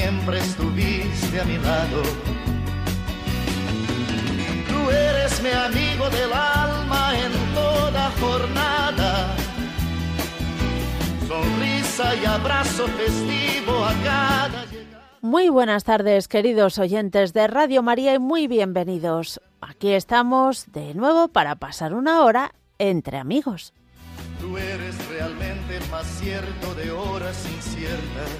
siempre estuviste a mi lado. Tú eres mi amigo del alma en toda jornada. Sonrisa y abrazo festivo a cada Muy buenas tardes, queridos oyentes de Radio María, y muy bienvenidos. Aquí estamos de nuevo para pasar una hora entre amigos. Tú eres realmente más cierto de horas inciertas.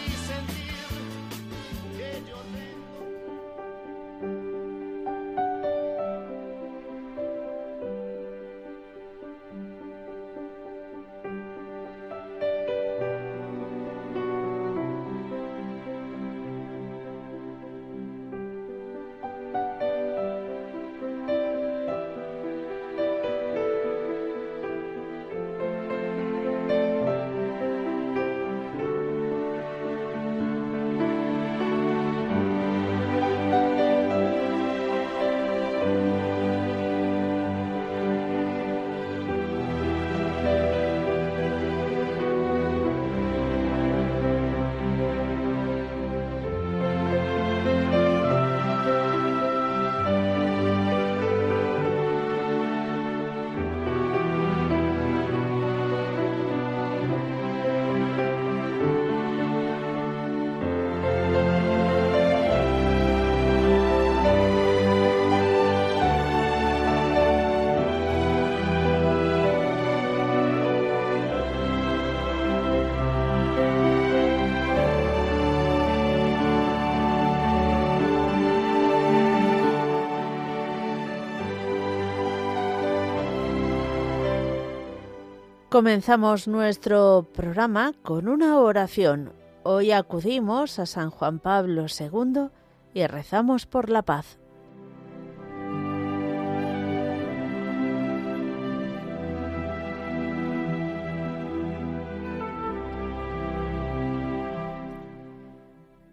Comenzamos nuestro programa con una oración. Hoy acudimos a San Juan Pablo II y rezamos por la paz.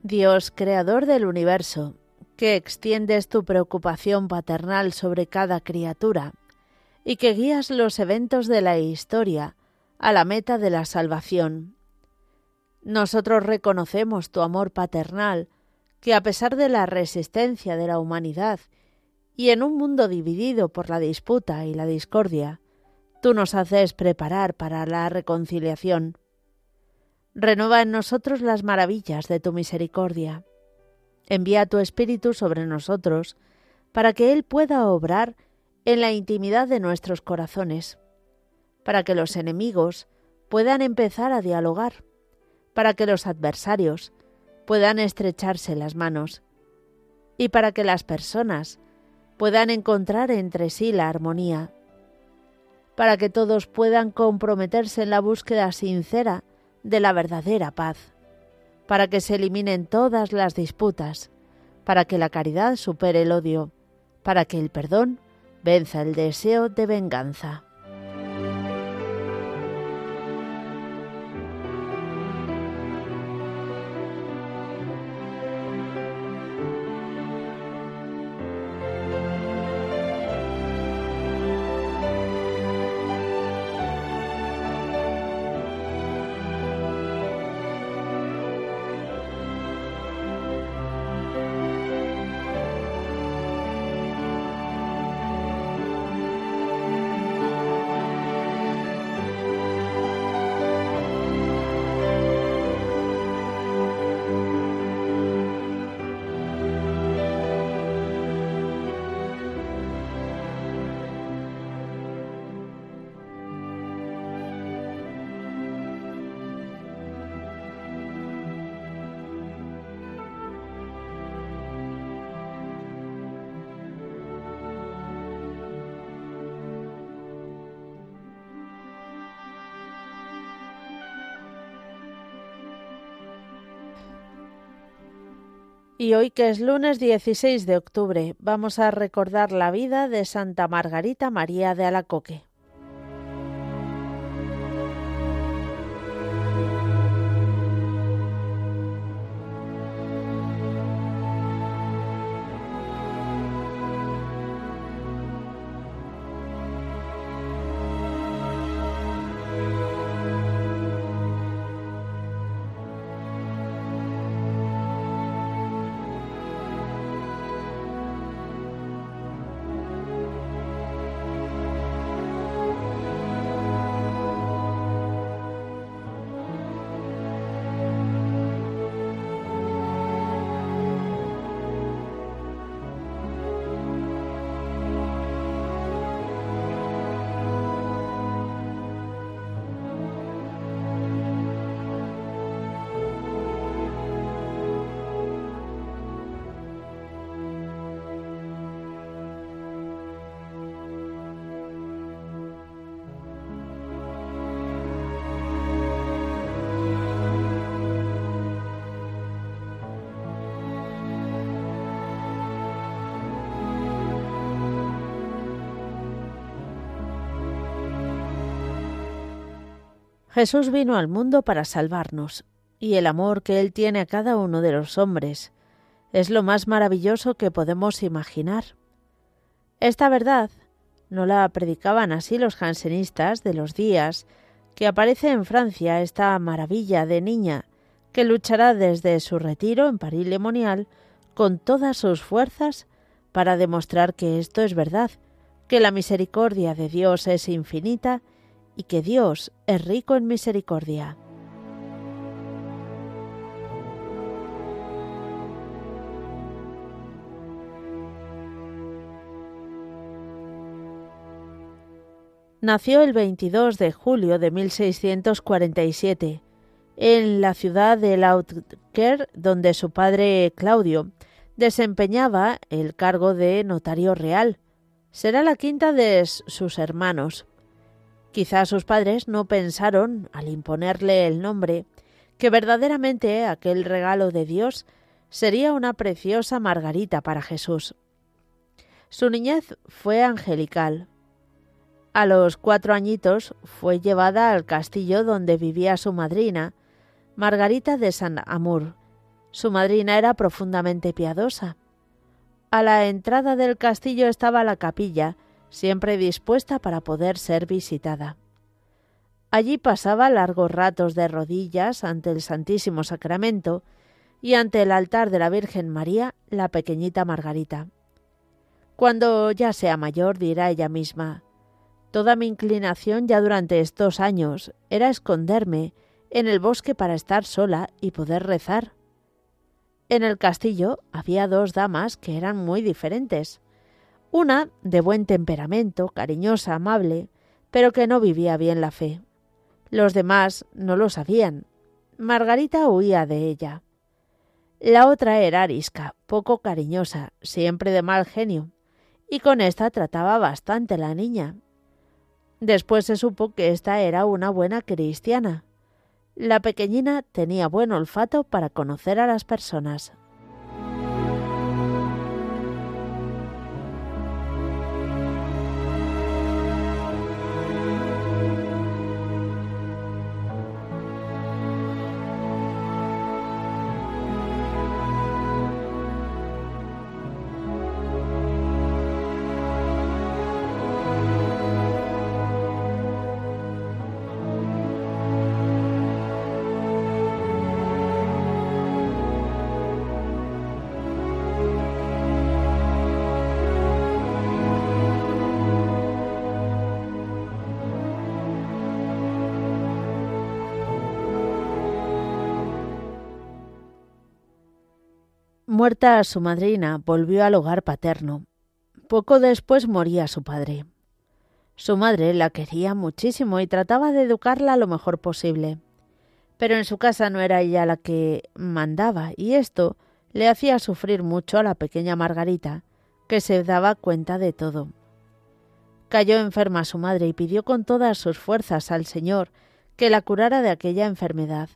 Dios, creador del universo, que extiendes tu preocupación paternal sobre cada criatura, y que guías los eventos de la historia a la meta de la salvación. Nosotros reconocemos tu amor paternal, que a pesar de la resistencia de la humanidad y en un mundo dividido por la disputa y la discordia, tú nos haces preparar para la reconciliación. Renueva en nosotros las maravillas de tu misericordia. Envía tu Espíritu sobre nosotros, para que Él pueda obrar en la intimidad de nuestros corazones, para que los enemigos puedan empezar a dialogar, para que los adversarios puedan estrecharse las manos y para que las personas puedan encontrar entre sí la armonía, para que todos puedan comprometerse en la búsqueda sincera de la verdadera paz, para que se eliminen todas las disputas, para que la caridad supere el odio, para que el perdón venza el deseo de venganza. Y hoy que es lunes 16 de octubre, vamos a recordar la vida de Santa Margarita María de Alacoque. Jesús vino al mundo para salvarnos, y el amor que Él tiene a cada uno de los hombres es lo más maravilloso que podemos imaginar. Esta verdad no la predicaban así los jansenistas de los días que aparece en Francia esta maravilla de niña que luchará desde su retiro en París Lemonial con todas sus fuerzas para demostrar que esto es verdad, que la misericordia de Dios es infinita y que Dios es rico en misericordia. Nació el 22 de julio de 1647 en la ciudad de Lautker, donde su padre Claudio desempeñaba el cargo de notario real. Será la quinta de sus hermanos. Quizás sus padres no pensaron, al imponerle el nombre, que verdaderamente aquel regalo de Dios sería una preciosa Margarita para Jesús. Su niñez fue angelical. A los cuatro añitos fue llevada al castillo donde vivía su madrina, Margarita de San Amur. Su madrina era profundamente piadosa. A la entrada del castillo estaba la capilla, siempre dispuesta para poder ser visitada. Allí pasaba largos ratos de rodillas ante el Santísimo Sacramento y ante el altar de la Virgen María, la pequeñita Margarita. Cuando ya sea mayor, dirá ella misma, toda mi inclinación ya durante estos años era esconderme en el bosque para estar sola y poder rezar. En el castillo había dos damas que eran muy diferentes. Una de buen temperamento, cariñosa, amable, pero que no vivía bien la fe. Los demás no lo sabían. Margarita huía de ella. La otra era arisca, poco cariñosa, siempre de mal genio, y con esta trataba bastante la niña. Después se supo que esta era una buena cristiana. La pequeñina tenía buen olfato para conocer a las personas. Muerta su madrina, volvió al hogar paterno. Poco después moría su padre. Su madre la quería muchísimo y trataba de educarla lo mejor posible. Pero en su casa no era ella la que mandaba, y esto le hacía sufrir mucho a la pequeña Margarita, que se daba cuenta de todo. Cayó enferma su madre y pidió con todas sus fuerzas al Señor que la curara de aquella enfermedad.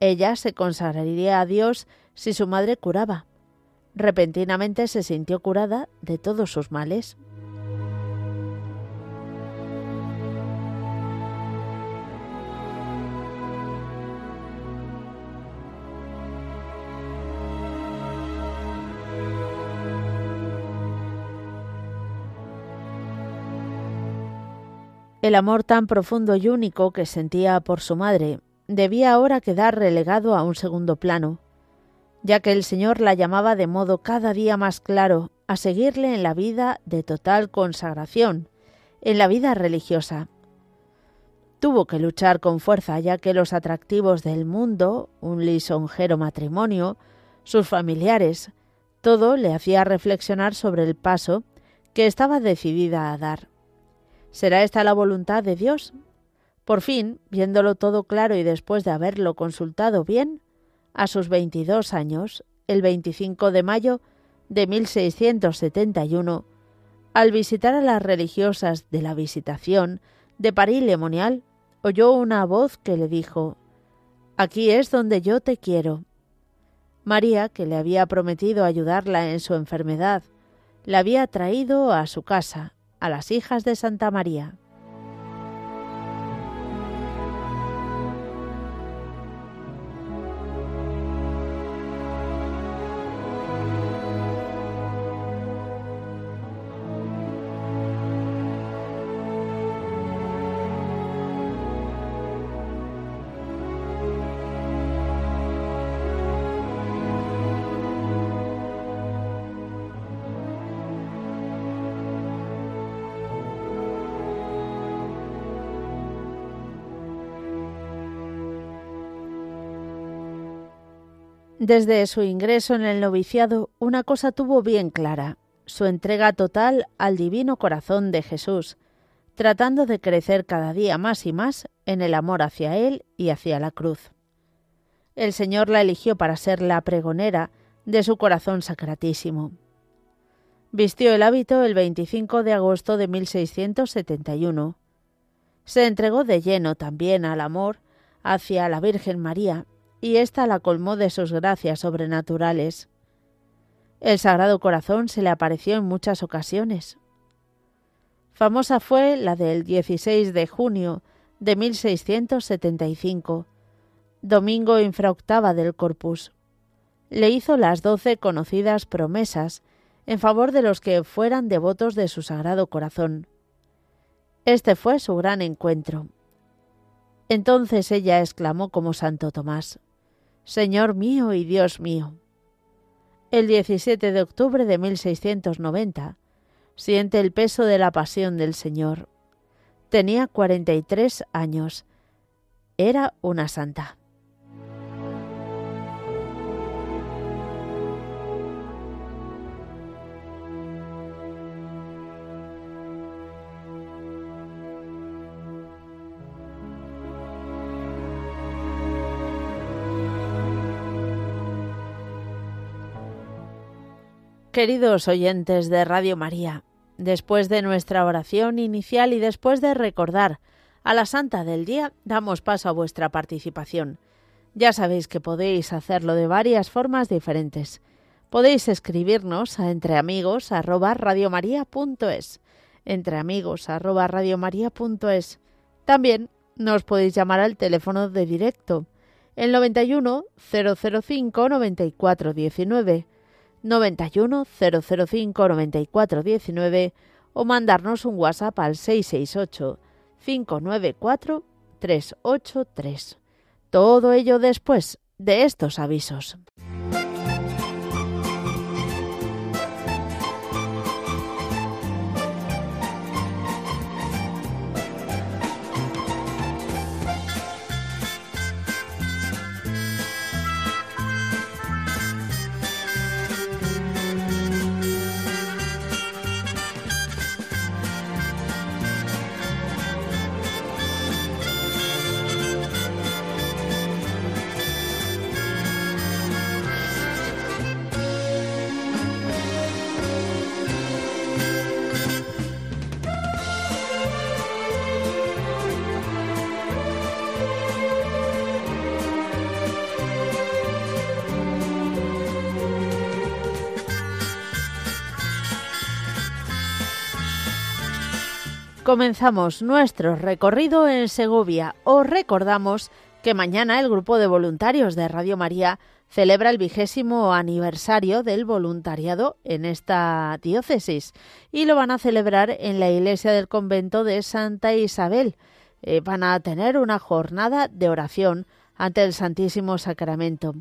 Ella se consagraría a Dios si su madre curaba. Repentinamente se sintió curada de todos sus males. El amor tan profundo y único que sentía por su madre debía ahora quedar relegado a un segundo plano, ya que el Señor la llamaba de modo cada día más claro a seguirle en la vida de total consagración, en la vida religiosa. Tuvo que luchar con fuerza, ya que los atractivos del mundo, un lisonjero matrimonio, sus familiares, todo le hacía reflexionar sobre el paso que estaba decidida a dar. ¿Será esta la voluntad de Dios? Por fin, viéndolo todo claro y después de haberlo consultado bien, a sus 22 años, el 25 de mayo de 1671, al visitar a las religiosas de la Visitación de París Lemonial, oyó una voz que le dijo Aquí es donde yo te quiero. María, que le había prometido ayudarla en su enfermedad, la había traído a su casa a las hijas de Santa María. Desde su ingreso en el noviciado, una cosa tuvo bien clara, su entrega total al divino corazón de Jesús, tratando de crecer cada día más y más en el amor hacia Él y hacia la cruz. El Señor la eligió para ser la pregonera de su corazón sacratísimo. Vistió el hábito el 25 de agosto de 1671. Se entregó de lleno también al amor hacia la Virgen María y ésta la colmó de sus gracias sobrenaturales. El Sagrado Corazón se le apareció en muchas ocasiones. Famosa fue la del 16 de junio de 1675, domingo infraoctava del Corpus. Le hizo las doce conocidas promesas en favor de los que fueran devotos de su Sagrado Corazón. Este fue su gran encuentro. Entonces ella exclamó como Santo Tomás, Señor mío y Dios mío. El 17 de octubre de 1690 siente el peso de la pasión del Señor. Tenía 43 años. Era una santa. Queridos oyentes de Radio María, después de nuestra oración inicial y después de recordar a la Santa del Día, damos paso a vuestra participación. Ya sabéis que podéis hacerlo de varias formas diferentes. Podéis escribirnos a entreamigos@radiomaria.es, entreamigos@radiomaria.es. También nos podéis llamar al teléfono de directo el 91 005 94 19 91 005 94 19 o mandarnos un WhatsApp al 668 594 383. Todo ello después de estos avisos. Comenzamos nuestro recorrido en Segovia. Os recordamos que mañana el grupo de voluntarios de Radio María celebra el vigésimo aniversario del voluntariado en esta diócesis y lo van a celebrar en la iglesia del convento de Santa Isabel. Eh, van a tener una jornada de oración ante el Santísimo Sacramento.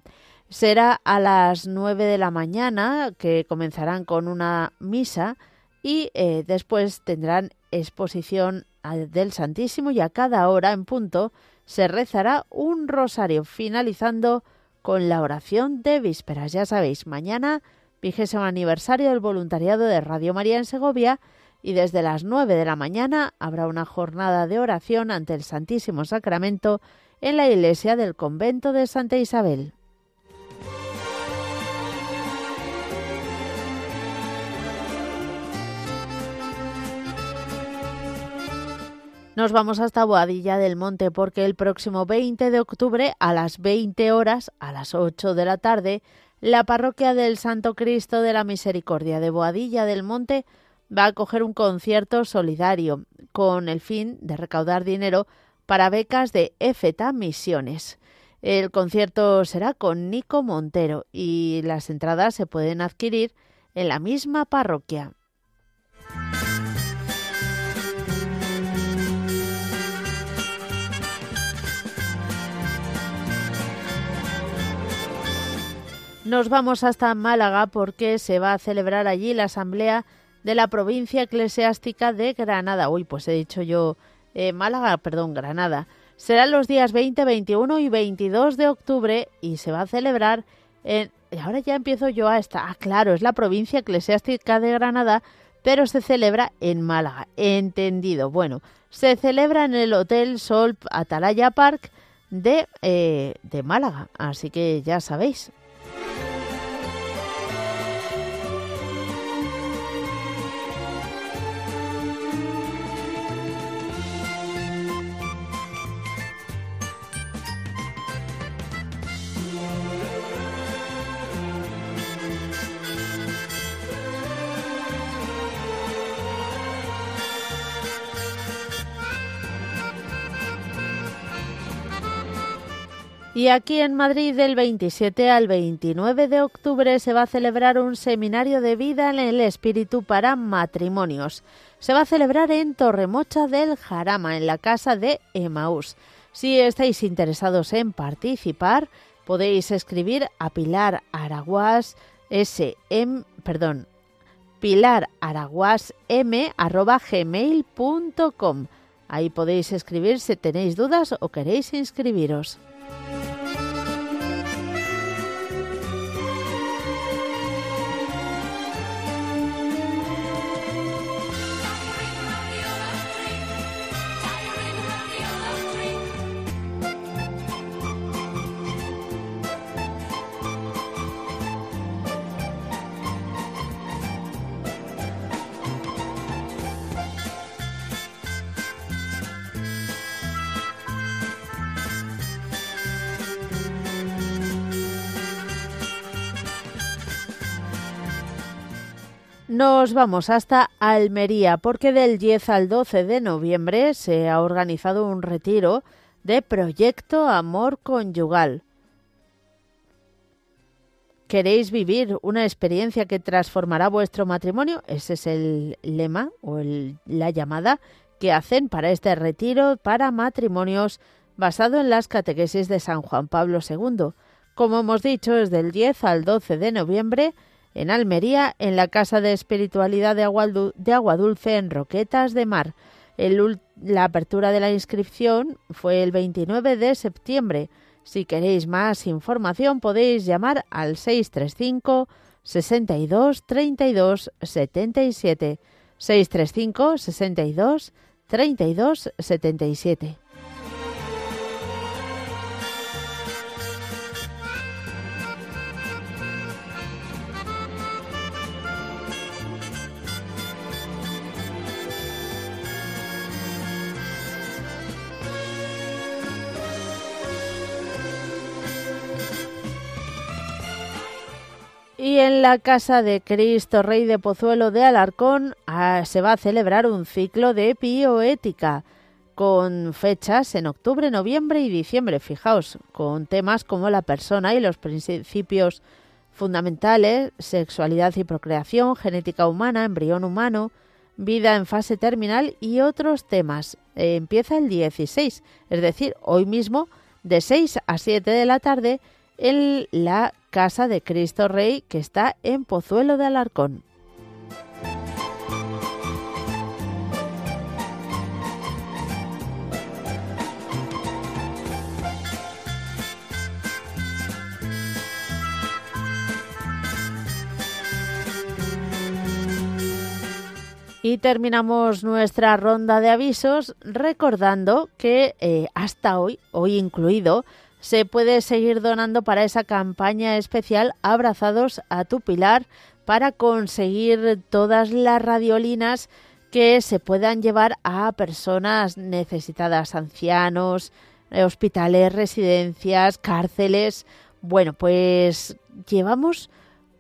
Será a las nueve de la mañana que comenzarán con una misa y eh, después tendrán exposición del Santísimo y a cada hora en punto se rezará un rosario, finalizando con la oración de vísperas. Ya sabéis, mañana vigésimo aniversario del voluntariado de Radio María en Segovia y desde las nueve de la mañana habrá una jornada de oración ante el Santísimo Sacramento en la iglesia del convento de Santa Isabel. Nos vamos hasta Boadilla del Monte porque el próximo 20 de octubre a las 20 horas, a las 8 de la tarde, la parroquia del Santo Cristo de la Misericordia de Boadilla del Monte va a acoger un concierto solidario con el fin de recaudar dinero para becas de EFETA Misiones. El concierto será con Nico Montero y las entradas se pueden adquirir en la misma parroquia. Nos vamos hasta Málaga porque se va a celebrar allí la asamblea de la provincia eclesiástica de Granada. Uy, pues he dicho yo eh, Málaga, perdón, Granada. Será los días 20, 21 y 22 de octubre y se va a celebrar en... Y ahora ya empiezo yo a esta. Ah, claro, es la provincia eclesiástica de Granada, pero se celebra en Málaga. Entendido. Bueno, se celebra en el Hotel Sol Atalaya Park de, eh, de Málaga. Así que ya sabéis, Y aquí en Madrid del 27 al 29 de octubre se va a celebrar un seminario de vida en el espíritu para matrimonios. Se va a celebrar en Torremocha del Jarama, en la casa de Emaús. Si estáis interesados en participar, podéis escribir a Pilar Araguas SM, perdón, Pilar Araguas M gmail.com. Ahí podéis escribir si tenéis dudas o queréis inscribiros. Nos vamos hasta Almería porque del 10 al 12 de noviembre se ha organizado un retiro de Proyecto Amor Conyugal. ¿Queréis vivir una experiencia que transformará vuestro matrimonio? Ese es el lema o la llamada que hacen para este retiro para matrimonios basado en las catequesis de San Juan Pablo II. Como hemos dicho, es del 10 al 12 de noviembre en Almería, en la Casa de Espiritualidad de Agua, Dulce en Roquetas de Mar. la apertura de la inscripción fue el 29 de septiembre. Si queréis más información podéis llamar al 635 62 32 77 635 62 32 77 Y en la Casa de Cristo Rey de Pozuelo de Alarcón ah, se va a celebrar un ciclo de bioética con fechas en octubre, noviembre y diciembre, fijaos, con temas como la persona y los principios fundamentales, sexualidad y procreación, genética humana, embrión humano, vida en fase terminal y otros temas. Empieza el 16, es decir, hoy mismo de 6 a 7 de la tarde en la Casa de Cristo Rey que está en Pozuelo de Alarcón. Y terminamos nuestra ronda de avisos recordando que eh, hasta hoy, hoy incluido, se puede seguir donando para esa campaña especial Abrazados a tu Pilar para conseguir todas las radiolinas que se puedan llevar a personas necesitadas, ancianos, eh, hospitales, residencias, cárceles. Bueno, pues llevamos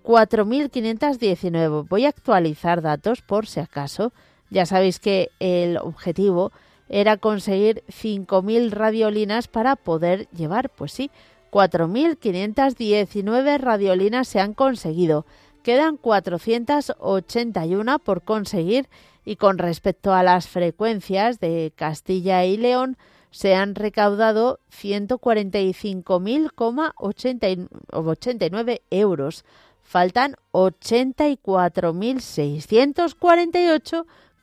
4.519. Voy a actualizar datos por si acaso. Ya sabéis que el objetivo era conseguir 5.000 radiolinas para poder llevar, pues sí, 4.519 radiolinas se han conseguido. Quedan 481 por conseguir y con respecto a las frecuencias de Castilla y León se han recaudado 145.089 euros faltan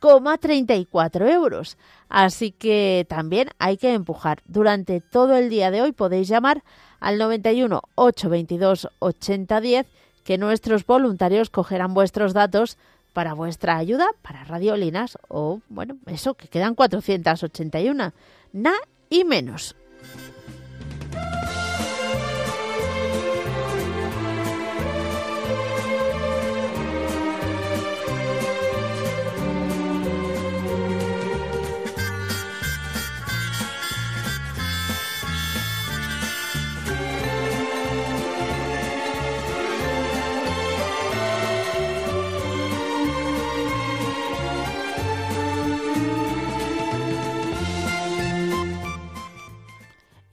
84.648,34 euros. Así que también hay que empujar. Durante todo el día de hoy podéis llamar al 91 822 8010 que nuestros voluntarios cogerán vuestros datos para vuestra ayuda para radiolinas o bueno, eso que quedan 481. Na y menos.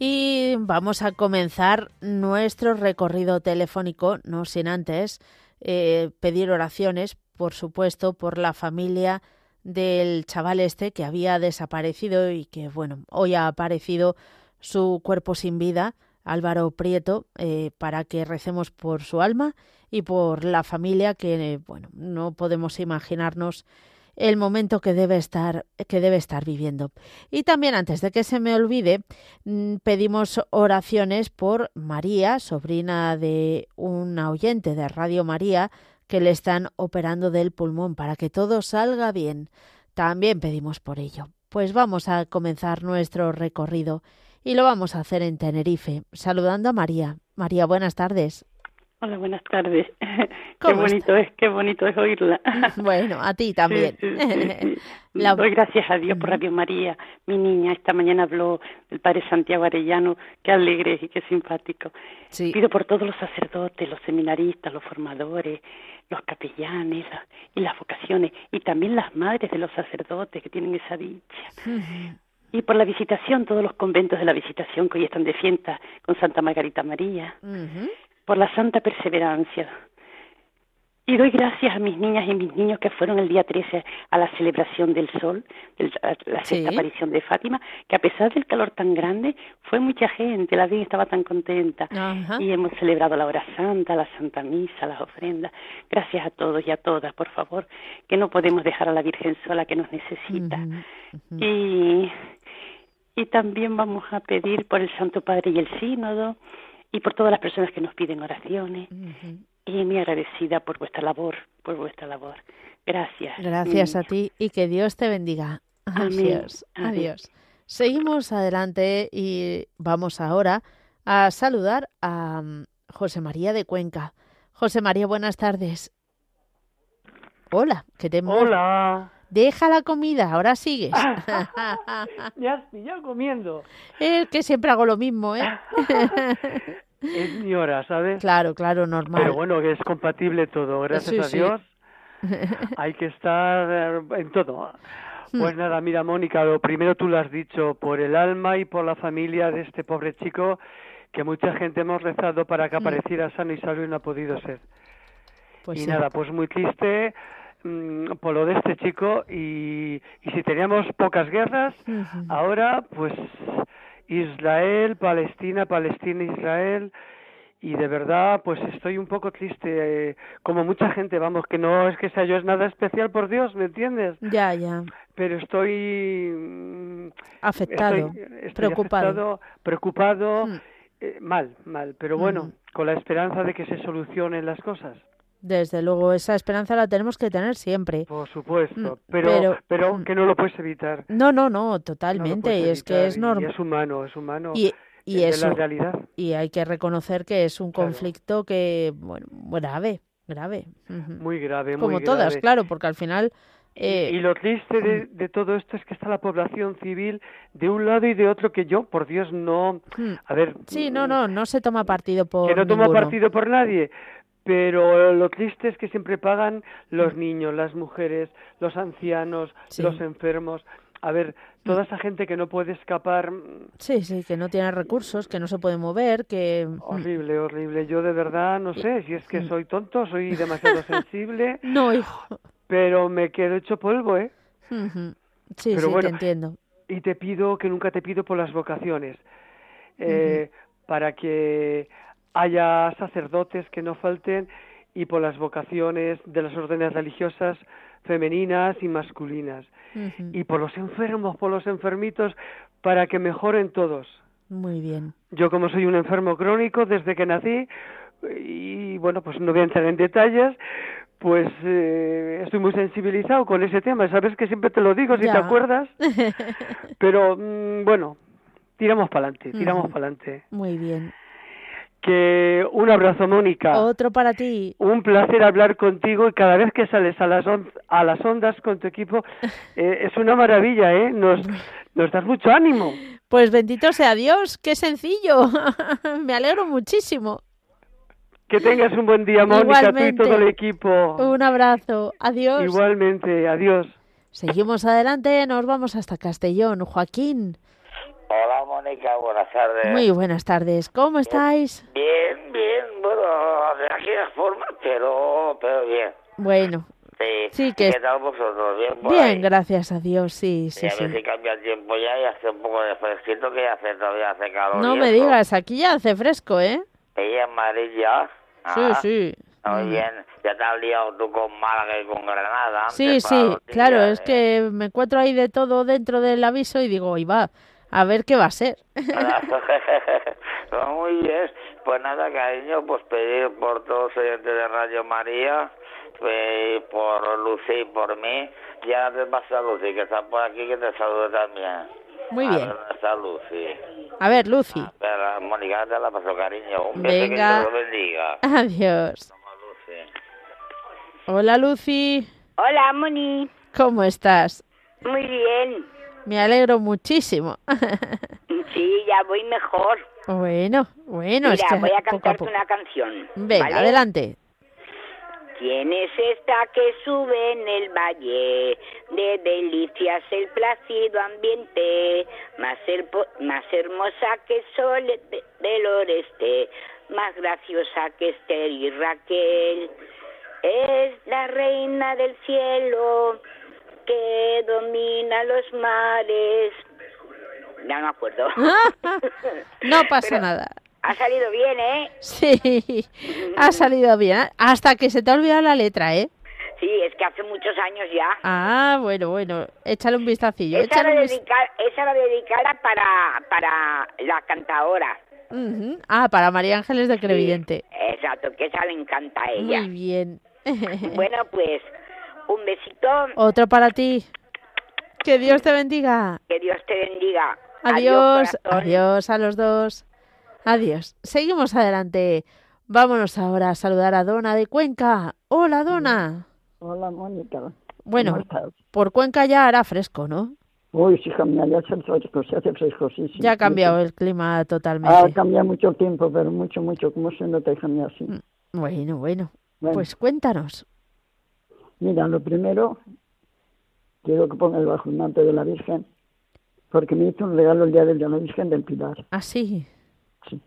Y vamos a comenzar nuestro recorrido telefónico, no sin antes eh, pedir oraciones, por supuesto, por la familia del chaval este que había desaparecido y que, bueno, hoy ha aparecido su cuerpo sin vida, Álvaro Prieto, eh, para que recemos por su alma y por la familia que, bueno, no podemos imaginarnos el momento que debe estar que debe estar viviendo. Y también antes de que se me olvide, mm, pedimos oraciones por María, sobrina de un oyente de Radio María que le están operando del pulmón para que todo salga bien. También pedimos por ello. Pues vamos a comenzar nuestro recorrido y lo vamos a hacer en Tenerife, saludando a María. María, buenas tardes. Hola, buenas tardes. Qué bonito es, qué bonito es oírla. Bueno, a ti también. Doy gracias a Dios por Radio María. Mi niña esta mañana habló del Padre Santiago Arellano. Qué alegre y qué simpático. Pido por todos los sacerdotes, los seminaristas, los formadores, los capellanes y las vocaciones y también las madres de los sacerdotes que tienen esa dicha. Y por la visitación, todos los conventos de la visitación que hoy están de fiesta con Santa Margarita María por la santa perseverancia. Y doy gracias a mis niñas y mis niños que fueron el día 13 a la celebración del sol, la sexta aparición de Fátima, que a pesar del calor tan grande, fue mucha gente, la Virgen estaba tan contenta. Y hemos celebrado la hora santa, la santa misa, las ofrendas. Gracias a todos y a todas, por favor, que no podemos dejar a la Virgen sola que nos necesita. Y, y también vamos a pedir por el Santo Padre y el Sínodo, y por todas las personas que nos piden oraciones. Y muy agradecida por vuestra labor, por vuestra labor. Gracias. Gracias a ti y que Dios te bendiga. Adiós. Adiós. Seguimos adelante y vamos ahora a saludar a mm, José María de Cuenca. José María, buenas tardes. Hola, que te Hola. Deja la comida, ahora sigues. ya estoy ya comiendo. Es que siempre hago lo mismo, ¿eh? es mi hora, ¿sabes? Claro, claro, normal. Pero bueno, que es compatible todo, gracias a Dios. Hay que estar en todo. Pues hmm. nada, mira, Mónica, lo primero tú lo has dicho, por el alma y por la familia de este pobre chico, que mucha gente hemos rezado para que hmm. apareciera sano y salvo y no ha podido ser. Pues y nada, pues muy triste por lo de este chico y, y si teníamos pocas guerras, ahora pues Israel, Palestina, Palestina, Israel, y de verdad pues estoy un poco triste, eh, como mucha gente, vamos, que no es que sea yo es nada especial por Dios, ¿me entiendes? Ya, ya. Pero estoy mm, afectado, preocupado, preocupado, hmm. eh, mal, mal, pero bueno, con la esperanza de que se solucionen las cosas. Desde luego, esa esperanza la tenemos que tener siempre. Por supuesto, mm, pero, pero, mm. que no lo puedes evitar. No, no, no, totalmente. y es que es normal. Es humano, es humano. Y, y es la realidad. Y hay que reconocer que es un conflicto que, bueno, grave, grave. Muy grave, muy Como todas, claro, porque al final... Eh, y, lo triste de, mm. de, todo esto es que está la población civil de un lado y de otro que yo, por Dios, no... A ver... Sí, no, no, no se toma partido por Que no toma partido por nadie pero lo triste es que siempre pagan los niños, las mujeres, los ancianos, los enfermos. A ver, toda esa gente que no puede escapar. Mm, sí, sí, que no tiene recursos, que no se puede mover, que. Mm. Horrible, horrible. Yo de verdad no sé si es que soy tonto, soy demasiado sensible. No, hijo. Pero me quedo hecho polvo, ¿eh? Sí, sí, te entiendo. Y te pido que nunca te pido por las vocaciones. Eh, para que haya sacerdotes que no falten y por las vocaciones de las órdenes religiosas femeninas y masculinas. Y por los enfermos, por los enfermitos, para que mejoren todos. Muy bien. Yo como soy un enfermo crónico desde que nací, y bueno, pues no voy a entrar en detalles, pues eh, estoy muy sensibilizado con ese tema. Sabes que siempre te lo digo, si te acuerdas. Pero mm, bueno, tiramos para adelante, tiramos para adelante. Muy bien que un abrazo Mónica. Otro para ti. Un placer hablar contigo y cada vez que sales a las, a las ondas con tu equipo eh, es una maravilla, ¿eh? Nos, nos das mucho ánimo. Pues bendito sea Dios, qué sencillo. Me alegro muchísimo. Que tengas un buen día, Mónica, tú y todo el equipo. Un abrazo. Adiós. Igualmente, adiós. Seguimos adelante, nos vamos hasta Castellón. Joaquín. Hola Mónica, buenas tardes. Muy buenas tardes, ¿cómo estáis? Bien, bien, bueno, de aquella forma, pero, pero bien. Bueno. Sí, que... ¿Qué tal vosotros? Bien, bien gracias a Dios, sí, sí, sí. A ver si cambia el tiempo ya y hace un poco de fresquito que ya hace, todavía hace calor. No me digas, aquí ya hace fresco, ¿eh? Ella en Madrid ya. Sí, ah, sí. Muy mm. bien, ya te has liado tú con Málaga y con Granada. Sí, sí, claro, es que me encuentro ahí de todo dentro del aviso y digo, y va, a ver qué va a ser. Muy bien. Pues nada, cariño, pues pedir por todos los oyentes de Radio María, eh, por Lucy y por mí. Ya te pasa a Lucy, que está por aquí, que te salude también. Muy bien. A está Lucy? A ver, Lucy. A Mónica te la paso, cariño. Un beso Venga. que bendiga. Adiós. Hola, Lucy. Hola, Moni. ¿Cómo estás? Muy bien. Me alegro muchísimo. sí, ya voy mejor. Bueno, bueno. Mira, voy a cantarte una canción. Venga, adelante. ¿Quién es esta que sube en el valle? De delicias el plácido ambiente, más, más hermosa que el sol del oeste, más graciosa que Esther y Raquel. Es la reina del cielo, que domina los mares. Ya no me acuerdo. no pasa nada. Ha salido bien, ¿eh? Sí, ha salido bien. Hasta que se te ha olvidado la letra, ¿eh? Sí, es que hace muchos años ya. Ah, bueno, bueno. Échale un vistacillo. Esa, la, dedicada para, para la cantadora. Ah, para María Ángeles de Crevidente. exacto, que esa le encanta a ella. Muy bien. bueno, pues un besito. Otro para ti. Que Dios te bendiga. Que Dios te bendiga. Adiós. Adiós, a los dos. Adiós. Seguimos adelante. Vámonos ahora a saludar a Dona de Cuenca. Hola, Dona. Hola, Mónica. Bueno, por Cuenca ya hará fresco, ¿no? Uy, sí, mía, ya hace fresco, se hace fresco, sí, sí. Ya ha cambiado el clima totalmente. Ha cambiado mucho el tiempo, pero mucho, mucho, como se nota, hija mía, sí. Mm, bueno, bueno, Pues cuéntanos. Mira, lo primero, quiero que pongas bajo el manto de la Virgen, porque me hizo un regalo el día del día de la Virgen del Pilar. ¿Ah, sí? Sí.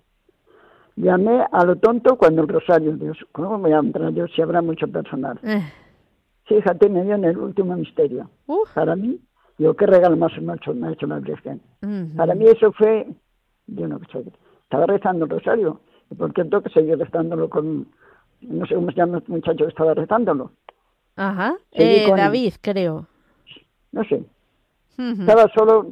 Llamé a lo tonto cuando el rosario, Dios, ¿cómo me a yo si habrá mucho personal? Eh. Fíjate, me dio en el último misterio. Para mí, yo qué regalo más me ha hecho, me ha hecho la Virgen. Para mí eso fue, yo no sé, estaba rezando el rosario, y por qué tengo que seguir rezándolo con, no sé cómo se llama el muchacho que estaba rezándolo. Ajá, eh, David, creo. No sé. Estaba solo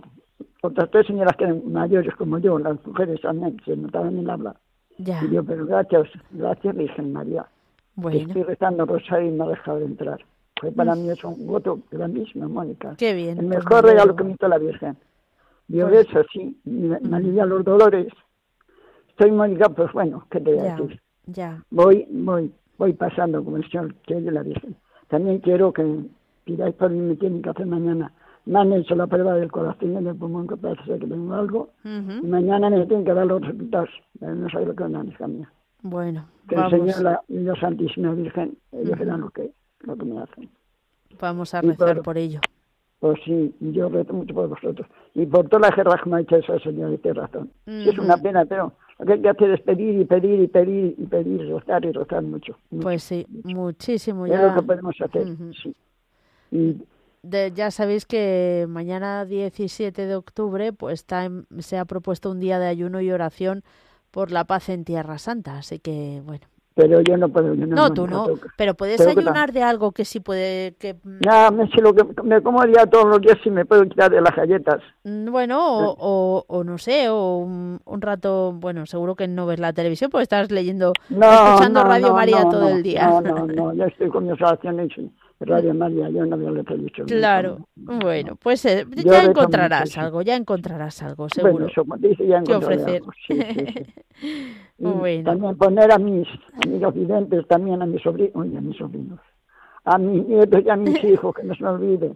otras tres señoras que eran mayores como yo, las mujeres también, se notaban en habla. Ya. Y yo, pero gracias, gracias Virgen María. Bueno. Estoy rezando rosario y me ha dejado de entrar. Fue para mí es un voto grandísimo, Mónica. Qué bien. El pues mejor regalo que me hizo la Virgen. Yo pues... eso sí, me, alivia los dolores. Estoy Mónica, pues bueno, ¿qué te voy a decir? Ya. Voy, voy, voy pasando como el Señor que de la Virgen. También quiero que pidáis por mí, me tienen que hacer mañana. Me han hecho la prueba del corazón y del pulmón que parece que tengo algo. Y mañana me tienen que dar los resultados. No sé lo que van hija mía. Bueno que vamos. el Señor la, la Santísima Virgen ellos verán lo que lo que me hacen. Vamos a rezar por, ello. Pues sí yo rezo mucho por vosotros. Y por toda la guerra que me ha hecho esa señora tiene razón. Es una pena pero lo que hay que hacer es pedir y pedir y pedir y pedir y rozar y rozar mucho, pues sí muchísimo ya es lo que podemos hacer sí. Y ya sabéis que mañana 17 de octubre pues está se ha propuesto un día de ayuno y oración por la paz en Tierra Santa, así que bueno. Pero yo no puedo. no, tú no, pero puedes ayunar de algo que sí puede... que Nada, me sé lo que me como día todos los días y me puedo quitar de las galletas. Mm, bueno, o, o, no sé, o un, rato, bueno, seguro que no ves la televisión porque estás leyendo, escuchando Radio María todo el día. No, no, no, ya estoy con mis oraciones Radio María, yo no había dicho. Claro, bueno, pues eh, ya encontrarás algo, ya encontrarás algo, seguro. Bueno, dice, ya ¿Qué ofrecer? bueno. También poner a mis amigos videntes, también a mis sobrinos, a mis sobrinos, a mis nietos y a mis hijos, que no se me olvide,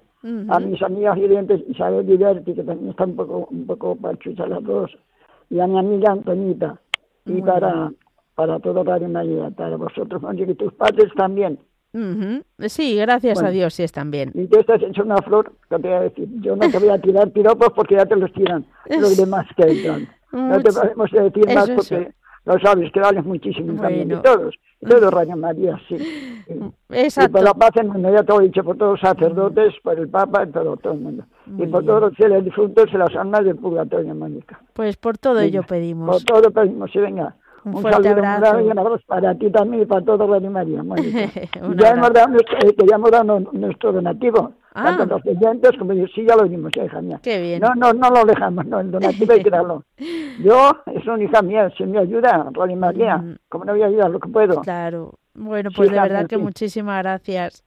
a mis amigas videntes, Isabel Diverti, que también está un poco, un poco pachucha las dos, y a mi amiga Antonita, y para, para todo Radio María, para vosotros, y tus padres también. Sí, gracias a Dios, sí están bien. Y tú estás hecho una flor, te voy a decir. Yo no te voy a tirar piropos porque ya te los tiran los demás que entran. No te podemos decir más porque lo sabes, que vales muchísimo también. Y todos, y todos Radio María, sí. Exacto. Y por la paz en mundo, ya te lo he dicho, por todos los sacerdotes, por el Papa, y por todo el mundo. y por todos los fieles difuntos y las almas del purgatorio, Mónica. Pues por todo ello pedimos. Por todo pedimos, y venga. Un, fuerte abrazo. y un abrazo para ti también y para todo Radio María. ya hemos dado nuestro, eh, que ya hemos dado nuestro donativo. Ah. Tanto los oyentes como yo, sí, ya lo dimos, hija mía. Qué bien. No, no, no lo dejamos, no, el donativo hay que darlo. Yo, es una hija mía, si me ayuda, Radio María, mm. como no voy a ayudar lo que puedo. Claro. Bueno, pues de verdad que muchísimas gracias.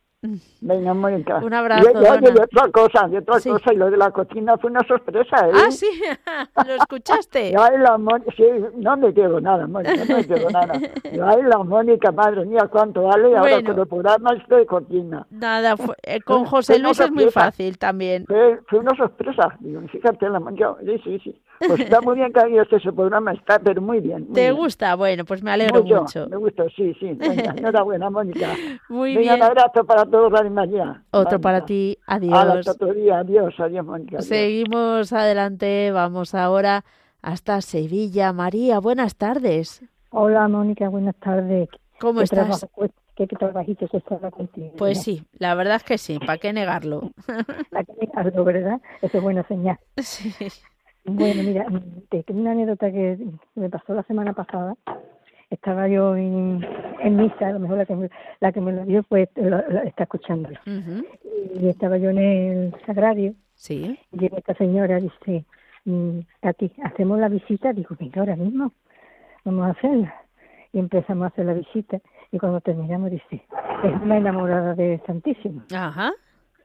Venga, Mónica. Un abrazo. Y, oye, y otra cosa, y otra cosa, y lo de la cocina fue una sorpresa, ¿eh? Ah, sí, lo escuchaste. ay, la Mónica, sí, no me quedo nada, Mónica, no me quedo nada. ay, la Mónica, madre mía, cuánto vale, y ahora con el programa estoy de cocina. Nada, eh, con José Luis es muy fácil también. Fue, fue una sorpresa, digo, fíjate, la Mónica, sí, sí, sí. Pues está muy bien que haya este ese programa, está, pero muy bien. ¿Te gusta? Bueno, pues me alegro mucho. Me gusta, sí, sí. Venga, enhorabuena, Mónica. Muy Venga, bien. un abrazo para todos, Radio María. Otro para ti, adiós. A la día, adiós, adiós, Mónica. Seguimos adelante, vamos ahora hasta Sevilla. María, buenas tardes. Hola, Mónica, buenas tardes. ¿Cómo estás? Pues, ¿Qué, trabajito se está contigo? Pues sí, la verdad es que sí, ¿para qué negarlo? ¿Para qué negarlo, verdad? Eso es buena señal. Sí. Bueno, mira, tengo una anécdota que me pasó la semana pasada. Estaba yo en, en misa, a lo mejor la que me, la que me lo dio pues está escuchándolo. Y estaba yo en el sagrario. Sí. Y esta señora dice, mm, Tati, ¿hacemos la visita? Digo, venga, ahora mismo, vamos a hacerla. Y empezamos a hacer la visita. Y cuando terminamos dice, es una enamorada de Santísimo. Ajá.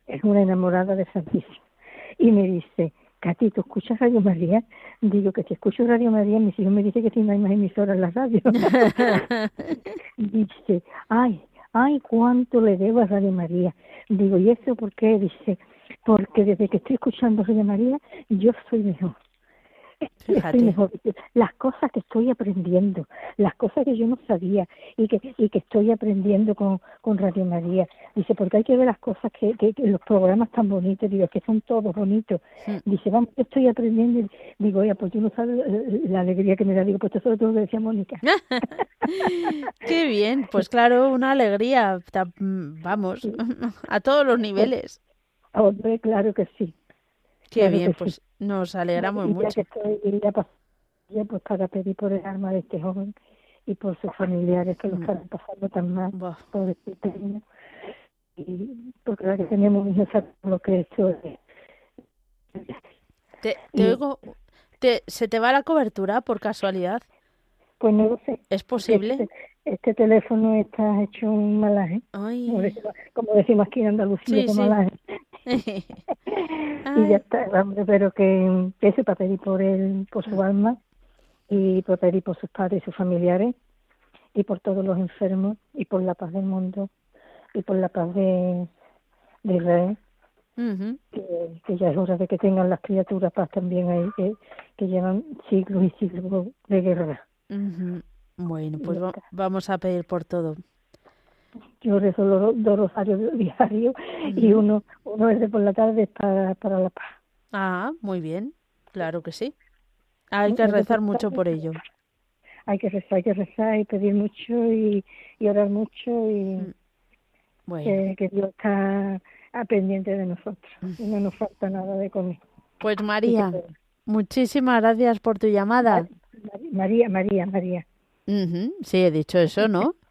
Es una enamorada de Santísimo. Y me dice, Katy, ¿tú escuchas Radio María? Digo que si escucho Radio María, mis hijos me dicen que si no hay más emisoras en la radio. Dice, ay, ay, cuánto le debo a Radio María. Digo, ¿y eso por qué? Dice, porque desde que estoy escuchando a María, yo soy mejor. Las cosas que estoy aprendiendo, las cosas que yo no sabía y que, y que estoy aprendiendo con, con Radio María. Dice, porque hay que ver las cosas que, que, los programas tan bonitos, digo, que son todos bonitos. Dice, vamos, estoy aprendiendo. Digo, oye, pues tú no sabes la alegría que me da. Digo, pues eso es lo que decía Mónica. Qué bien, pues claro, una alegría, vamos, a todos los niveles. Hombre, claro que sí. Qué bien, pues nos alegramos mucho. Que estoy, ya, pues para pedir por el alma de este joven y por sus familiares que lo mm. están pasando tan mal, por este término. Y porque la que tenemos hijos lo que he hecho Te, te te, ¿Se te va la cobertura por casualidad? Pues no lo sé. ¿Es posible? Este, este teléfono está hecho un malaje. Ay. Como, decimos, aquí en Andalucía, sí, malaje. y ya está, pero que, que ese para pedir por él, por su alma y por pedir por sus padres y sus familiares y por todos los enfermos y por la paz del mundo y por la paz de, de Israel. que, ya es hora de que tengan las criaturas paz también ahí, que, que llevan siglos y siglos de guerra. Bueno, pues vamos a pedir por todo. Yo rezo dos, rosarios diarios y uno, uno es de por la tarde para, para la paz. Ah, muy bien, claro que sí. Hay que rezar mucho por ello. Hay que rezar, hay que rezar y pedir mucho y, y orar mucho y mm. que, Dios está pendiente de nosotros. Y no nos falta nada de comer. Pues María, muchísimas gracias por tu llamada. María, María, María. Sí, he dicho eso, ¿no?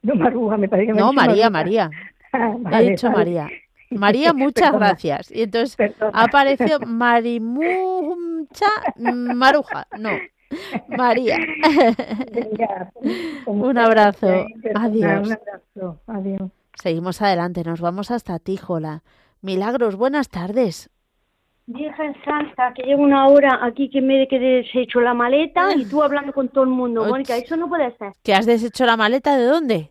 No, Maruja, me parece que me No, María, María. Ah, he dicho María. María, muchas gracias. Y entonces apareció Marimucha Maruja. No, María. un abrazo. Adiós. Un abrazo. Adiós. Seguimos adelante. Nos vamos hasta Tíjola. Milagros, buenas tardes. Virgen Santa, que llevo una hora aquí que me he deshecho la maleta y tú hablando con todo el mundo, Mónica, eso no puede ser. ¿Que has deshecho la maleta de dónde?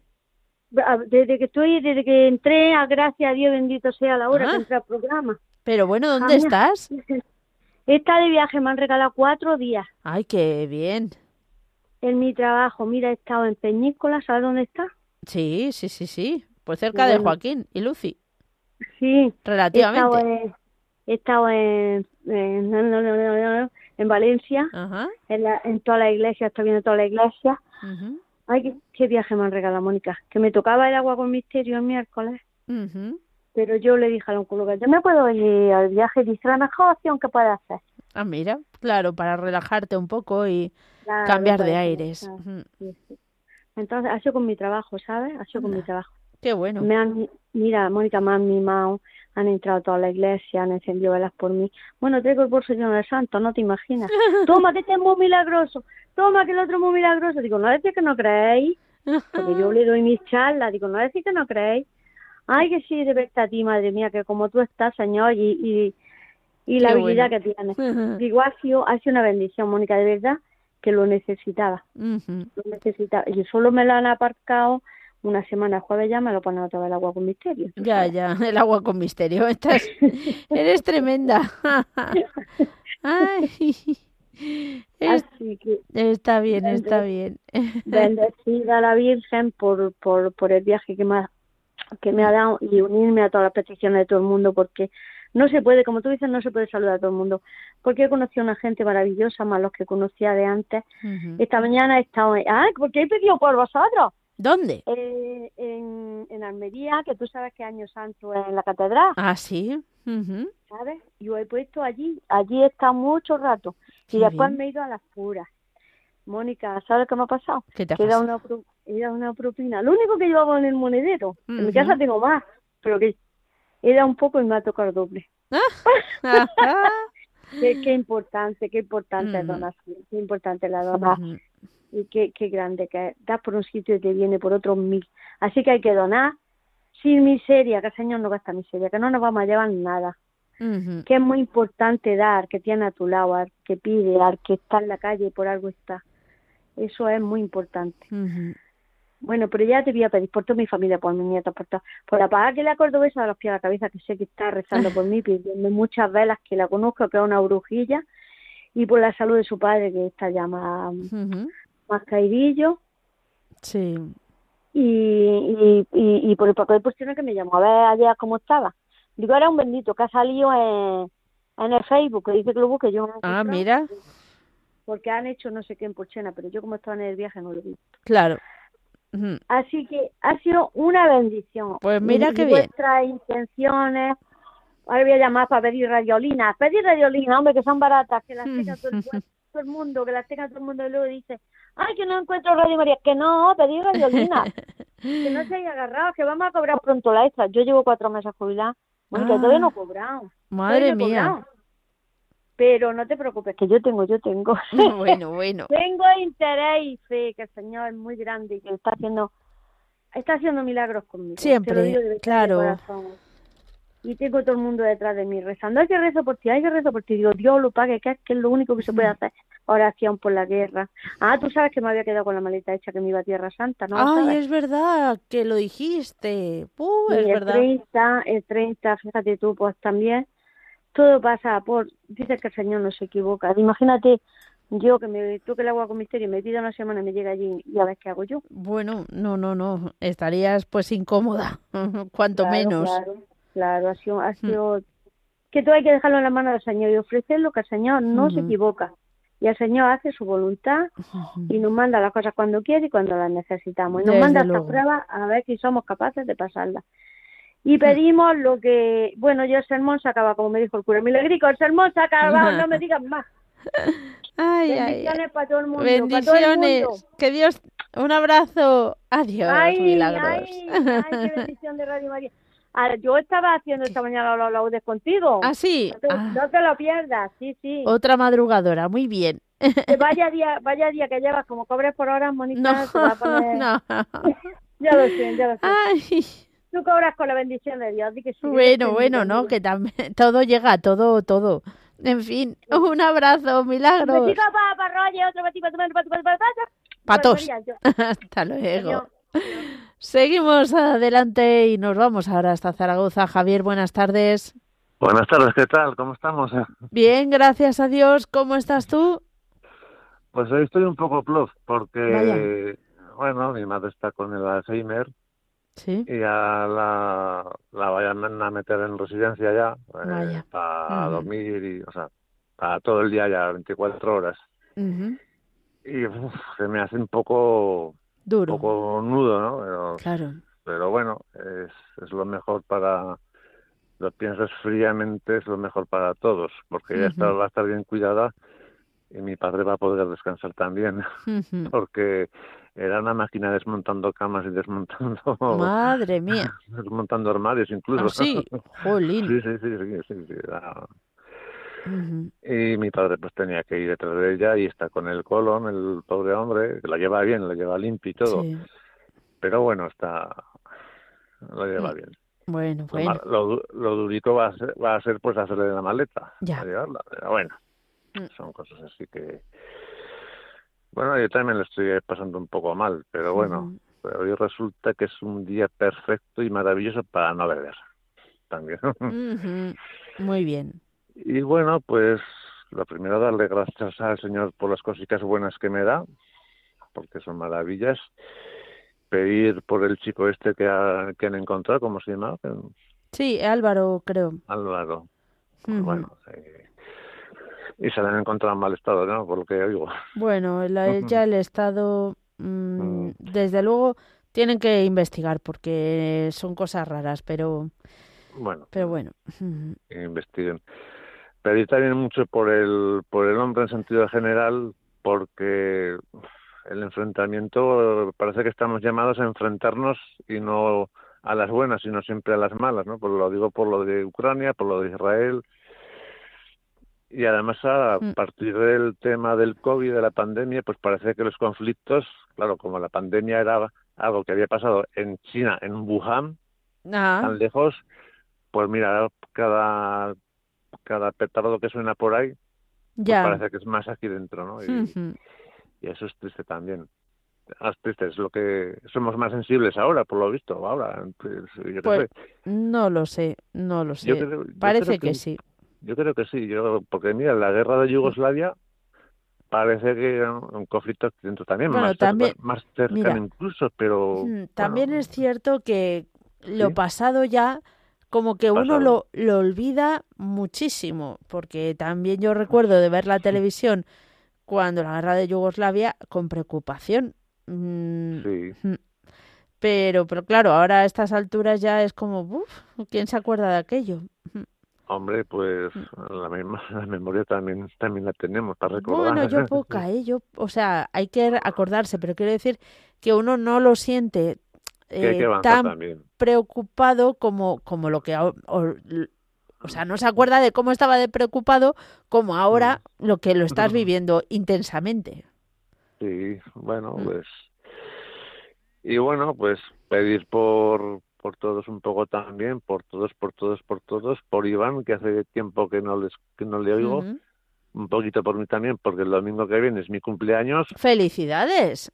Desde que estoy, desde que entré, a gracias a Dios, bendito sea la hora que ah. entré al programa. Pero bueno, ¿dónde estás? Está de viaje, me han regalado cuatro días. Ay, qué bien. En mi trabajo, mira, he estado en Peñícola, ¿sabes dónde está? Sí, sí, sí, sí, pues cerca de Joaquín y Lucy. Sí. Relativamente he estado en, en, Valencia, en, la, en toda la iglesia, estoy viendo toda la iglesia. Ay, qué, viaje me han regalado, Mónica. Que me tocaba el agua con misterio el miércoles. Pero yo le dije al oncólogo, yo me puedo ir al viaje, dice la mejor opción que pueda hacer. Ah, mira, claro, para relajarte un poco y cambiar de aires. Entonces, ha sido con mi trabajo, ¿sabes? Ha sido con mi trabajo. Qué bueno. Me han, mira, Mónica, me han mimado, han entrado a toda la iglesia, han encendido velas por mí. Bueno, traigo el bolso lleno de santo, no te imaginas. Toma, que este es muy milagroso. Toma, que el otro es muy milagroso. Digo, no decir que no creéis. Porque yo le doy mis charlas. Digo, no decir que no creéis. Ay, que sí, de verte a ti, madre mía, que como tú estás, Señor, y, y, y la vida que tienes. Digo, ha sido, ha sido una bendición, Mónica, de verdad, que lo necesitaba. Lo necesitaba. Y solo me lo han aparcado una semana jueves ya me lo ponen otra vez el agua con misterio. Ya, ya, el agua con misterio. Estás, eres tremenda. Ay. está bien, está bien. Bendecida la Virgen por, por, por el viaje que me, ha, que me ha dado y unirme a todas las peticiones de todo el mundo porque no se puede, como tú dices, no se puede saludar a todo el mundo. Porque he conocido a una gente maravillosa, más los que conocía de antes. Esta mañana he estado... Ah, porque he pedido por vosotros. ¿Dónde? Eh, en, en Almería, que tú sabes que Año Santo es en la catedral. Ah, sí. ¿Sabes? Yo he puesto allí, allí estado mucho rato. y después me he ido a las puras. Mónica, ¿sabes qué me ha pasado? ¿Qué te ha pasado? Una, era una propina. Lo único que llevaba en el monedero. En mi casa tengo más, pero que era un poco y me ha tocado doble. Ah. Qué, importante, qué importante la qué importante la donación y qué, qué grande que das por un sitio y te viene por otro mil. Así que hay que donar sin miseria, que el Señor no gasta miseria, que no nos vamos a llevar nada. Que es muy importante dar, que tiene a tu lado, al que pide, al que está en la calle y por algo está. Eso es muy importante. Bueno, pero ya te voy a pedir por toda mi familia, por mis nietos, por todo. Por la paga que la cordobesa de los pies a la cabeza, que sé que está rezando por mí, pidiendo muchas velas, que la conozco, que es una brujilla, y por la salud de su padre, que está ya más, más caidillo. Sí. Y, y, y, por el papel de cuestión que me llamó a ver ayer cómo estaba. Digo, era un bendito que ha salido en, en el Facebook, que dice que lo busque yo. ah, mira. Porque han hecho no sé qué en Porchena, pero yo como estaba en el viaje no lo vi. Claro. Así que ha sido una bendición. Pues mira qué bien. Vuestras intenciones. Ahora voy a llamar para pedir radiolinas. Pedir radiolinas, hombre, que son baratas, que las tenga todo, el, mundo, que las tenga todo el mundo y luego dice, ay, que no encuentro Radio María. Que no, pedir radiolinas. que no se haya agarrado, que vamos a cobrar pronto la extra. Yo llevo cuatro meses jubilada. Bueno, que todavía no he cobrado. Madre mía. Pero no te preocupes, que yo tengo, yo tengo. Bueno, bueno. tengo interés y fe que el Señor es muy grande y que está haciendo, está haciendo milagros conmigo. Siempre, claro. Y tengo todo el mundo detrás de mí rezando. Hay que rezo por ti, hay que rezo por ti. Digo, Dios lo pague, que es, que es lo único que se puede hacer. Oración por la guerra. Ah, tú sabes que me había quedado con la maleta hecha que me iba a Tierra Santa, ¿no? Ay, es verdad, que lo dijiste. Uh, es el verdad. 30, el 30, fíjate tú, pues también todo pasa por, dice que el Señor no se equivoca. Imagínate yo que me toque el agua con misterio, me pida una semana y me llega allí y a ver qué hago yo. Bueno, no, no, no, estarías pues incómoda, cuanto menos. Claro, claro, ha sido, ha mm. sido que todo hay que dejarlo en la mano del Señor y ofrecerlo que el Señor no se equivoca. Y el Señor hace su voluntad y nos manda las cosas cuando quiere y cuando las necesitamos. Y nos manda esta prueba a ver si somos capaces de pasarlas y pedimos lo que, bueno, yo el sermón se acaba, como me dijo el cura Milagrico, el sermón se acaba, no me digan más. Ay, Bendiciones para todo el mundo. Bendiciones. Que Dios, un abrazo. Adiós, ay, milagros. Ay, ay, qué bendición de Radio María. Yo estaba haciendo esta mañana los laudes contigo. ¿Ah, sí? No te, ah. no te, lo pierdas, sí, sí. Otra madrugadora, muy bien. vaya día, vaya día que llevas, como cobres por horas, Mónica, no, te va a poner... no. ya lo sé, ya lo sé. Ay. Tú cobras con la bendición de Dios. que bueno, bueno, ¿no? Que también todo llega, todo, todo. En fin, un abrazo, milagros. Un para, para otro para Patos. Hasta luego. Seguimos adelante y nos vamos ahora hasta Zaragoza. Javier, buenas tardes. Buenas tardes, ¿qué tal? ¿Cómo estamos? Bien, gracias a Dios. ¿Cómo estás tú? Pues hoy estoy un poco plof porque, bueno, mi madre está con el Alzheimer y ya la, la vayan a meter en residencia ya eh, para dormir y, o sea, para todo el día ya, 24 horas. Y se me hace un poco duro, un poco nudo, ¿no? Pero, claro. Pero bueno, es, es lo mejor para, lo piensas fríamente, es lo mejor para todos, porque ella está, va a estar bien cuidada y mi padre va a poder descansar también, porque era una máquina desmontando camas y desmontando... Madre mía. desmontando armarios incluso. ¿Ah, sí? Jolín. Sí, sí, sí, sí, sí, Y mi padre pues tenía que ir detrás de ella y está con el colon, el pobre hombre, que la lleva bien, la lleva limpio y todo. Pero bueno, está... Lo lleva mm. bien. Bueno, bueno. Lo, lo, durito va a, ser, va a ser pues hacerle la maleta. Ya. llevarla. Pero bueno, mm. son cosas así que bueno, yo también lo estoy pasando un poco mal, pero bueno, hoy resulta que es un día perfecto y maravilloso para no beber. También. Muy bien. Y bueno, pues lo primero darle gracias al Señor por las cositas buenas que me da, porque son maravillas. Pedir por el chico este que, que han encontrado, ¿cómo se llama? Sí, Álvaro, creo. Álvaro. Bueno, y se han encontrado en mal estado, ¿no? Por lo que oigo. Bueno, ya el estado, mm, desde luego, tienen que investigar porque son cosas raras, pero bueno, pero bueno, investiguen. Pedí también mucho por el por el hombre en sentido general, porque el enfrentamiento parece que estamos llamados a enfrentarnos y no a las buenas, sino siempre a las malas, ¿no? Pues lo digo por lo de Ucrania, por lo de Israel, y además a mm. partir del tema del COVID, de la pandemia, pues parece que los conflictos, claro, como la pandemia era algo que había pasado en China, en Wuhan, tan lejos, pues mira, cada, cada petardo que suena por ahí, pues parece que es más aquí dentro, ¿no? Y, y eso es triste también. tristes, lo que somos más sensibles ahora, por lo visto, ahora. Pues, pues no lo sé, no lo sé. Parece que, sí. Yo creo que sí, yo porque mira, la guerra de Yugoslavia parece que un conflicto dentro también, más, también, más cercano incluso, pero... Mm, también es cierto que lo pasado ya como que uno lo, lo olvida muchísimo, porque también yo recuerdo de ver la televisión cuando la guerra de Yugoslavia con preocupación. Mm, sí. Mm. Pero, pero claro, ahora a estas alturas ya es como, uff, ¿quién se acuerda de aquello? Hombre, pues la, misma, la memoria también también la tenemos para recordar. Bueno, yo poca, ¿eh? Yo, o sea, hay que acordarse, pero quiero decir que uno no lo siente eh, tan preocupado como, como lo que... O, o, sea, no se acuerda de cómo estaba de preocupado como ahora mm. lo que lo estás viviendo intensamente. Sí, bueno, mm. pues... Y bueno, pues pedir por, por todos un poco también, por todos, por todos, por todos, por Iván, que hace tiempo que no les que no le oigo, un poquito por mí también, porque el domingo que viene es mi cumpleaños. ¡Felicidades!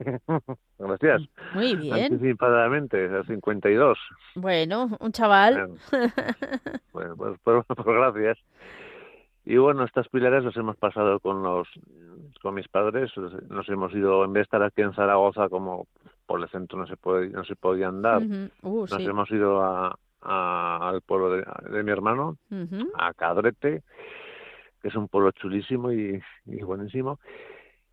Gracias. Muy bien. Anticipadamente, a 52. Bueno, un chaval. Bueno, pues, pues, pues, gracias. Y bueno, estas pilares las hemos pasado con los con mis padres. Nos hemos ido, en vez de estar aquí en Zaragoza, como por el centro no se puede, no se podía andar, uh, nos hemos ido a, al pueblo de, mi hermano, a Cadrete que es un pueblo chulísimo y, buenísimo.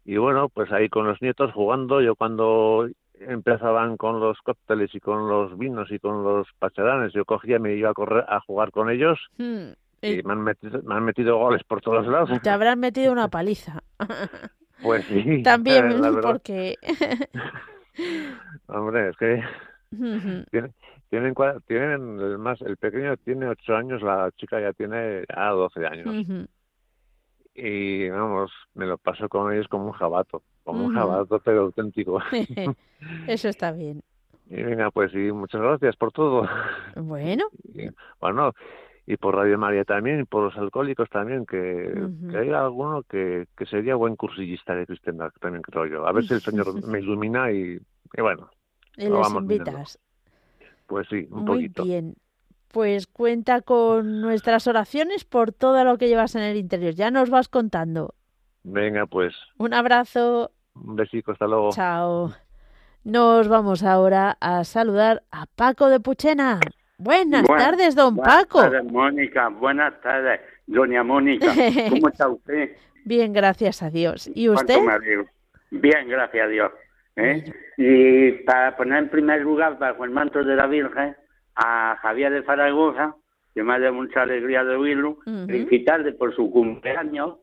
Y bueno, pues ahí con los nietos jugando, yo cuando empezaban con los cócteles y con los vinos y con los pacharanes, yo cogía y me iba a correr a jugar con ellos. Hmm, y me han, metido, me han metido goles por todos lados. Te habrán metido una paliza. Pues sí. También, porque... Hombre, es que tienen, tienen, tienen más, el pequeño tiene ocho años, la chica ya tiene ya doce años y vamos, me lo paso con ellos como un jabato, como un jabato pero auténtico. Eso está bien. Y venga, pues sí, muchas gracias por todo. Bueno. bueno, y por Radio María también, y por los alcohólicos también, que, hay alguno que, que sería buen cursillista de cristiandad, también creo yo. A ver si el Señor me ilumina y, bueno. Y les invitas. Pues sí, un Muy poquito. bien pues cuenta con nuestras oraciones por todo lo que llevas en el interior. Ya nos vas contando. Venga, pues. Un abrazo. Un besito, hasta luego. Chao. Nos vamos ahora a saludar a Paco de Puchena. Buenas tardes, don Paco. Buenas tardes, Mónica. Buenas tardes, doña Mónica. ¿Cómo está usted? Bien, gracias a Dios. ¿Y usted? Bien, gracias a Dios. ¿eh? Y para poner en primer lugar bajo el manto de la Virgen, a Javier de Zaragoza, que me ha dado mucha alegría de oírlo, felicitarle por su cumpleaños,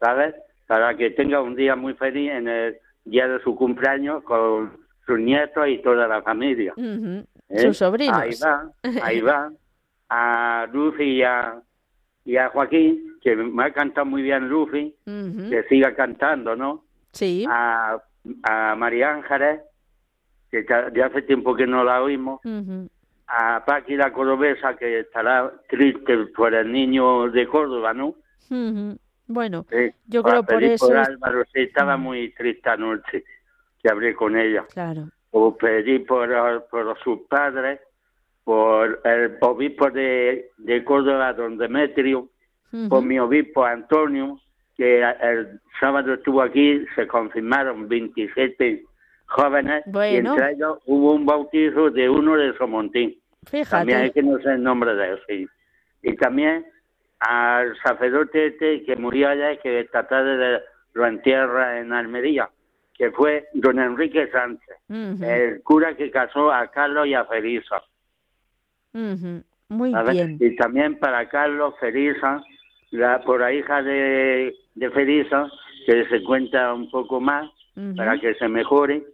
¿sabes? Para que tenga un día muy feliz en el día de su cumpleaños con sus nietos y toda la familia. ¿Eh? Sus sobrinos. Ahí va, ahí va. A Lucy y a, y a Joaquín, que me ha cantado muy bien Lucy, que siga cantando, ¿no? Sí. A, a María Ángeles, que ya hace tiempo que no la oímos a Paqui la Cordobesa, que estará triste por el niño de Córdoba, ¿no? Bueno, yo creo por eso... Por Álvaro, sí, estaba muy triste anoche que hablé con ella. Claro. O pedí por, por sus padres, por el obispo de, de Córdoba, don Demetrio, por mi obispo Antonio, que el sábado estuvo aquí, se confirmaron 27 jóvenes y entre ellos hubo un bautizo de uno de Somontín. Fíjate. También hay que no sé el nombre de él, sí. Y también al sacerdote este que murió allá y que esta tarde lo entierra en Almería, que fue don Enrique Sánchez, el cura que casó a Carlos y a Felisa. Muy bien. Y también para Carlos Felisa, la por la hija de, de que se cuenta un poco más para que se mejore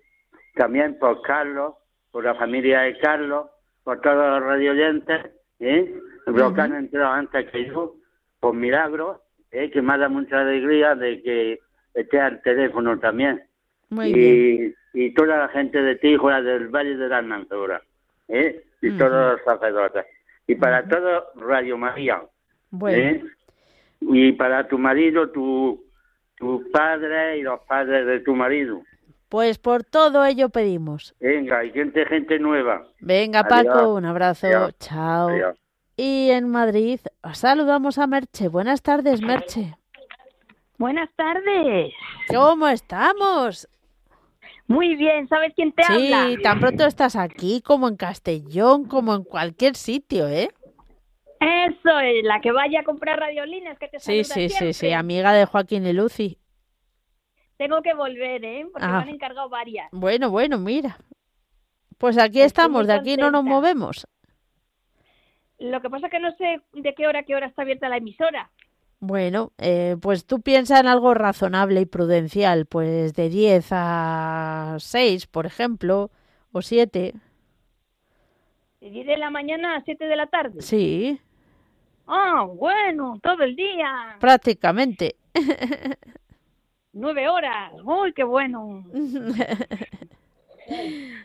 también por Carlos, por la familia de Carlos, por todos los radioyentes, ¿eh? los que han entrado antes que yo, por milagros, ¿eh? que me da mucha alegría de que esté al teléfono también. Y, y toda la gente de Tijuana, del Valle de la Almanzora, ¿eh? y todos los sacerdotes. Y para todo Radio María. ¿eh? Y para tu marido, tu, tu padre y los padres de tu marido. Pues por todo ello pedimos. Venga, y gente, gente nueva. Venga, Paco, un abrazo. Chao. Y en Madrid saludamos a Merche. Buenas tardes, Merche. Buenas tardes. ¿Cómo estamos? Muy bien, ¿sabes quién te habla? Sí, tan pronto estás aquí como en Castellón, como en cualquier sitio, ¿eh? Eso es, la que vaya a comprar radiolinas que te Sí, sí, sí, sí, amiga de Joaquín y Lucy. Tengo que volver, ¿eh? Porque me ah. han encargado varias. Bueno, bueno, mira. Pues aquí estamos, de aquí no nos movemos. Lo que pasa es que no sé de qué hora qué hora está abierta la emisora. Bueno, eh, pues tú piensa en algo razonable y prudencial, pues de 10 a 6, por ejemplo, o 7. ¿De 10 de la mañana a 7 de la tarde? Sí. Ah, bueno, todo el día. Prácticamente. Nueve horas. Uy, qué bueno.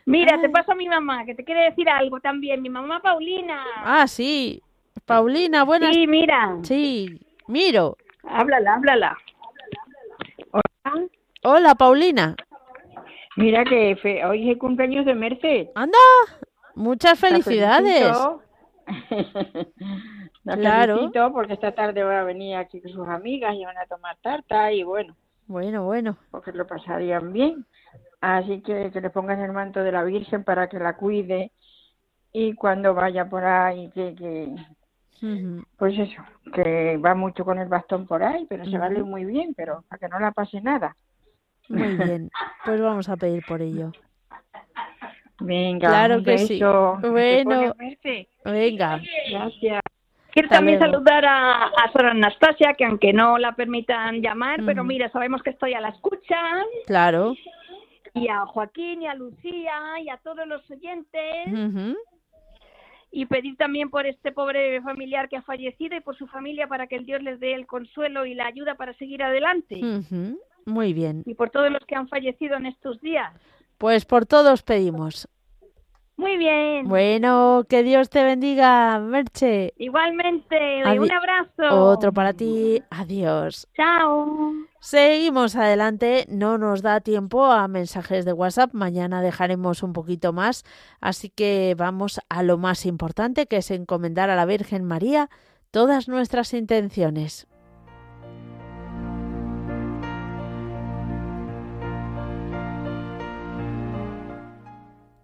Mira, te paso a mi mamá, que te quiere decir algo también. Mi mamá Paulina. Ah, sí. Paulina, buenas. Sí, mira. Sí, miro. Háblala, háblala. Hola. Hola, Paulina. Mira que hoy es el cumpleaños de Merced. Anda, muchas felicidades. claro. porque esta tarde va a venir aquí con sus amigas y van a tomar tarta y bueno. Bueno, bueno. Porque lo pasarían bien. Así que que le pongan el manto de la Virgen para que la cuide y cuando vaya por ahí que, que pues eso, que va mucho con el bastón por ahí, pero se vale muy bien, pero para que no la pase nada. Muy bien, pues vamos a pedir por ello. Venga, claro que sí. Bueno, venga. Gracias. Quiero también saludar a, a Sora Anastasia, que aunque no la permitan llamar, pero mira, sabemos que estoy a la escucha. Claro. Y a Joaquín y a Lucía y a todos los oyentes. Y pedir también por este pobre familiar que ha fallecido y por su familia para que el Dios les dé el consuelo y la ayuda para seguir adelante. Muy bien. Y por todos los que han fallecido en estos días. Pues por todos pedimos. Muy bien. Bueno, que Dios te bendiga, Merche. Igualmente, un abrazo. Otro para ti. Adiós. Chao. Seguimos adelante, no nos da tiempo a mensajes de WhatsApp, mañana dejaremos un poquito más, así que vamos a lo más importante que es encomendar a la Virgen María todas nuestras intenciones.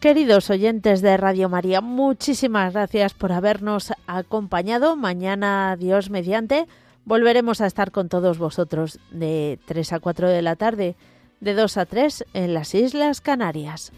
Queridos oyentes de Radio María, muchísimas gracias por habernos acompañado. Mañana, Dios mediante, volveremos a estar con todos vosotros de 3 a 4 de la tarde, de 2 a 3 en las Islas Canarias.